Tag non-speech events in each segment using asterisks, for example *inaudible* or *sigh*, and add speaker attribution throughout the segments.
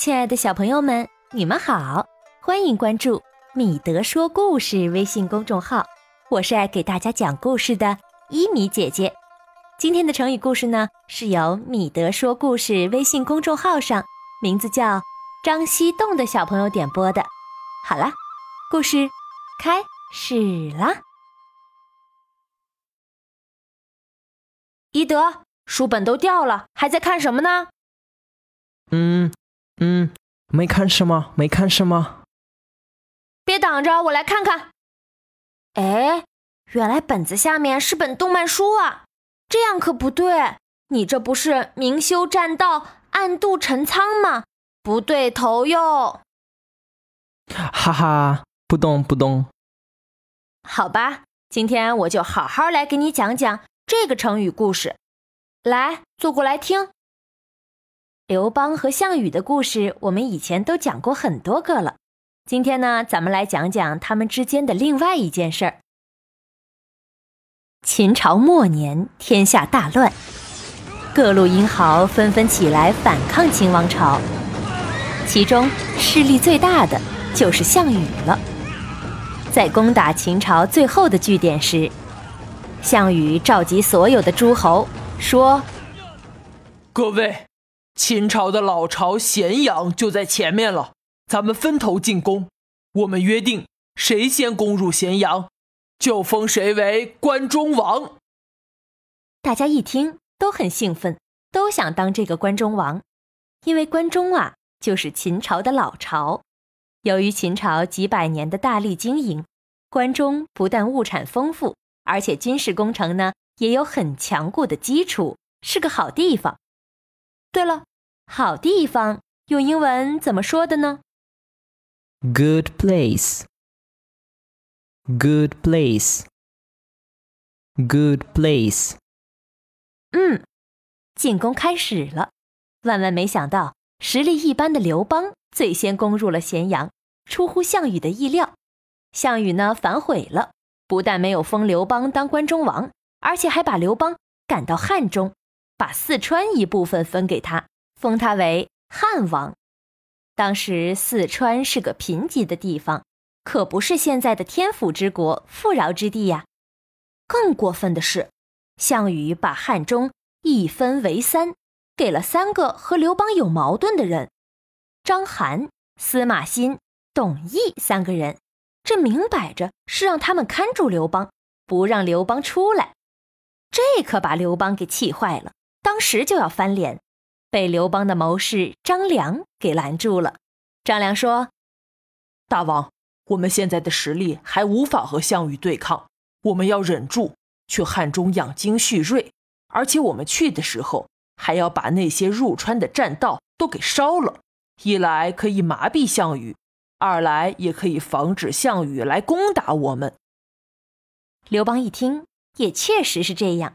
Speaker 1: 亲爱的小朋友们，你们好，欢迎关注米德说故事微信公众号。我是爱给大家讲故事的伊米姐姐。今天的成语故事呢，是由米德说故事微信公众号上名字叫张西栋的小朋友点播的。好啦，故事开始啦！
Speaker 2: 伊德，书本都掉了，还在看什么呢？
Speaker 3: 嗯嗯，没看是吗，没看是吗。
Speaker 2: 别挡着，我来看看。哎，原来本子下面是本动漫书啊！这样可不对，你这不是明修栈道，暗度陈仓吗？不对头哟！
Speaker 3: 哈哈，不懂不懂。
Speaker 2: 好吧，今天我就好好来给你讲讲这个成语故事。来，坐过来听。
Speaker 1: 刘邦和项羽的故事，我们以前都讲过很多个了。今天呢，咱们来讲讲他们之间的另外一件事儿。秦朝末年，天下大乱，各路英豪纷纷起来反抗秦王朝，其中势力最大的就是项羽了。在攻打秦朝最后的据点时，项羽召集所有的诸侯，说：“
Speaker 4: 各位。”秦朝的老巢咸阳就在前面了，咱们分头进攻。我们约定，谁先攻入咸阳，就封谁为关中王。
Speaker 1: 大家一听都很兴奋，都想当这个关中王，因为关中啊就是秦朝的老巢。由于秦朝几百年的大力经营，关中不但物产丰富，而且军事工程呢也有很强固的基础，是个好地方。对了。好地方用英文怎么说的呢
Speaker 3: ？Good place. Good place. Good place.
Speaker 1: 嗯，进攻开始了。万万没想到，实力一般的刘邦最先攻入了咸阳，出乎项羽的意料。项羽呢，反悔了，不但没有封刘邦当关中王，而且还把刘邦赶到汉中，把四川一部分分给他。封他为汉王。当时四川是个贫瘠的地方，可不是现在的天府之国、富饶之地呀。更过分的是，项羽把汉中一分为三，给了三个和刘邦有矛盾的人：章邯、司马欣、董翳三个人。这明摆着是让他们看住刘邦，不让刘邦出来。这可把刘邦给气坏了，当时就要翻脸。被刘邦的谋士张良给拦住了。张良说：“
Speaker 4: 大王，我们现在的实力还无法和项羽对抗，我们要忍住，去汉中养精蓄锐。而且我们去的时候，还要把那些入川的栈道都给烧了。一来可以麻痹项羽，二来也可以防止项羽来攻打我们。”
Speaker 1: 刘邦一听，也确实是这样，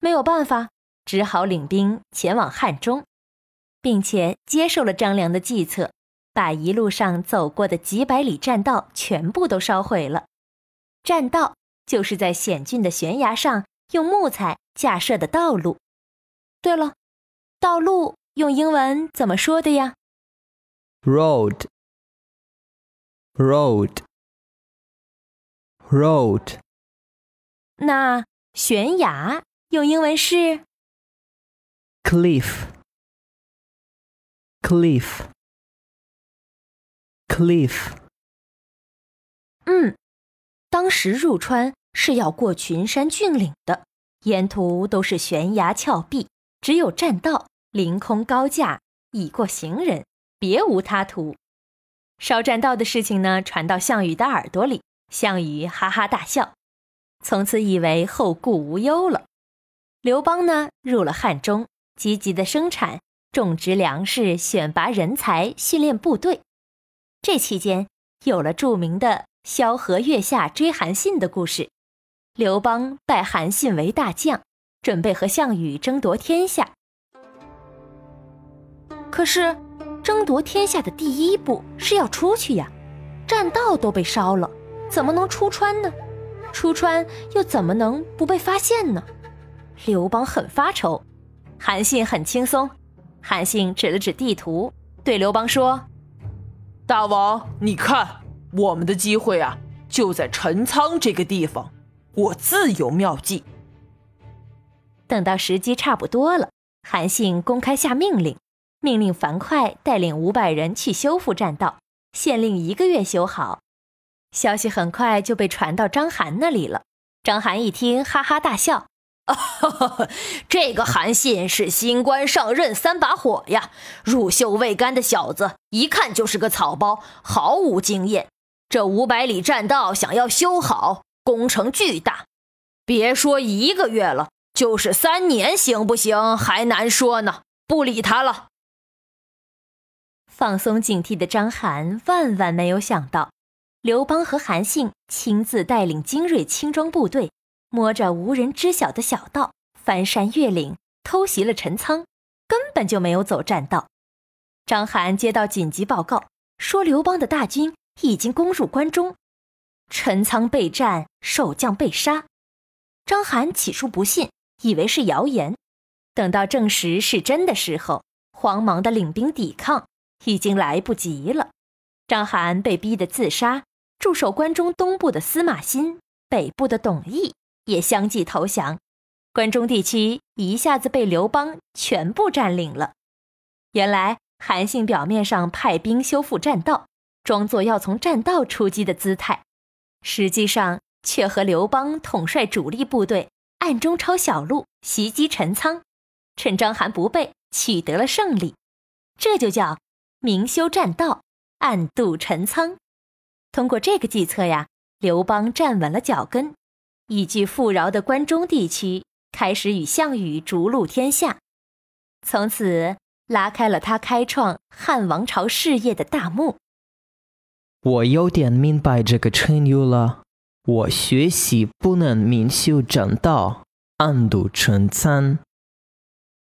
Speaker 1: 没有办法。只好领兵前往汉中，并且接受了张良的计策，把一路上走过的几百里栈道全部都烧毁了。栈道就是在险峻的悬崖上用木材架设的道路。对了，道路用英文怎么说的呀
Speaker 3: ？Road，road，road。
Speaker 1: 那悬崖用英文是
Speaker 3: ？cliff cliff cliff
Speaker 1: 嗯，当时入川是要过群山峻岭的，沿途都是悬崖峭壁，只有栈道凌空高架，以过行人，别无他途。烧栈道的事情呢，传到项羽的耳朵里，项羽哈哈大笑，从此以为后顾无忧了。刘邦呢，入了汉中。积极的生产、种植粮食、选拔人才、训练部队。这期间有了著名的萧何月下追韩信的故事。刘邦拜韩信为大将，准备和项羽争夺天下。可是，争夺天下的第一步是要出去呀，栈道都被烧了，怎么能出川呢？出川又怎么能不被发现呢？刘邦很发愁。韩信很轻松，韩信指了指地图，对刘邦说：“
Speaker 4: 大王，你看，我们的机会啊，就在陈仓这个地方。我自有妙计。”
Speaker 1: 等到时机差不多了，韩信公开下命令，命令樊哙带领五百人去修复栈道，限令一个月修好。消息很快就被传到章邯那里了。章邯一听，哈哈大笑。
Speaker 2: 啊 *laughs* 这个韩信是新官上任三把火呀，入锈未干的小子，一看就是个草包，毫无经验。这五百里栈道想要修好，工程巨大，别说一个月了，就是三年行不行还难说呢。不理他了。
Speaker 1: 放松警惕的章邯万万没有想到，刘邦和韩信亲自带领精锐轻装部队。摸着无人知晓的小道，翻山越岭，偷袭了陈仓，根本就没有走栈道。章邯接到紧急报告，说刘邦的大军已经攻入关中，陈仓被战，守将被杀。章邯起初不信，以为是谣言，等到证实是真的时候，慌忙的领兵抵抗，已经来不及了。章邯被逼得自杀，驻守关中东部的司马欣，北部的董翳。也相继投降，关中地区一下子被刘邦全部占领了。原来韩信表面上派兵修复栈道，装作要从栈道出击的姿态，实际上却和刘邦统帅主力部队，暗中抄小路袭击陈仓，趁章邯不备取得了胜利。这就叫明修栈道，暗度陈仓。通过这个计策呀，刘邦站稳了脚跟。依据富饶的关中地区，开始与项羽逐鹿天下，从此拉开了他开创汉王朝事业的大幕。
Speaker 3: 我有点明白这个成语了。我学习不能明修栈道，暗度陈仓。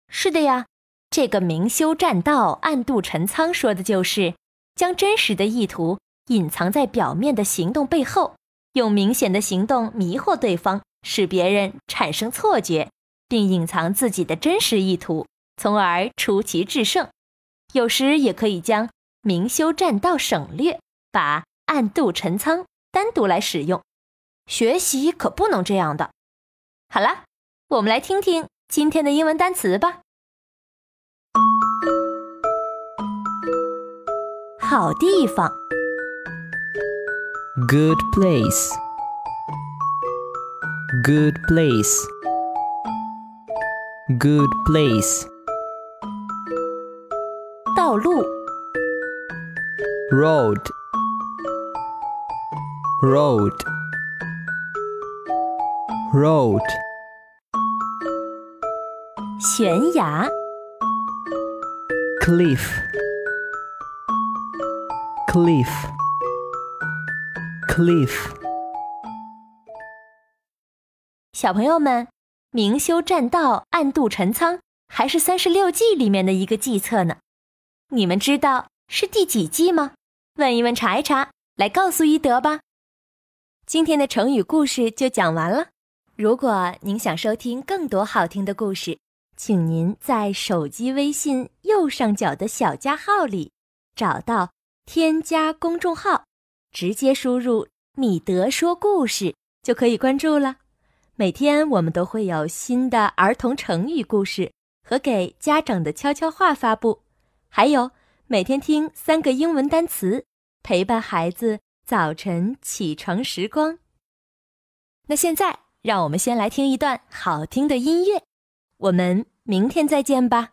Speaker 1: 是的呀，这个明修栈道，暗度陈仓，说的就是将真实的意图隐藏在表面的行动背后。用明显的行动迷惑对方，使别人产生错觉，并隐藏自己的真实意图，从而出奇制胜。有时也可以将明修栈道省略，把暗度陈仓单独来使用。学习可不能这样的。好了，我们来听听今天的英文单词吧。好地方。
Speaker 3: Good place. Good place. Good place.
Speaker 1: 道路
Speaker 3: Road. Road. Road.
Speaker 1: 悬崖
Speaker 3: Cliff. Cliff. Cliff，
Speaker 1: 小朋友们，明修栈道，暗度陈仓，还是三十六计里面的一个计策呢。你们知道是第几计吗？问一问，查一查，来告诉一德吧。今天的成语故事就讲完了。如果您想收听更多好听的故事，请您在手机微信右上角的小加号里找到添加公众号。直接输入“米德说故事”就可以关注了。每天我们都会有新的儿童成语故事和给家长的悄悄话发布，还有每天听三个英文单词，陪伴孩子早晨起床时光。那现在，让我们先来听一段好听的音乐。我们明天再见吧。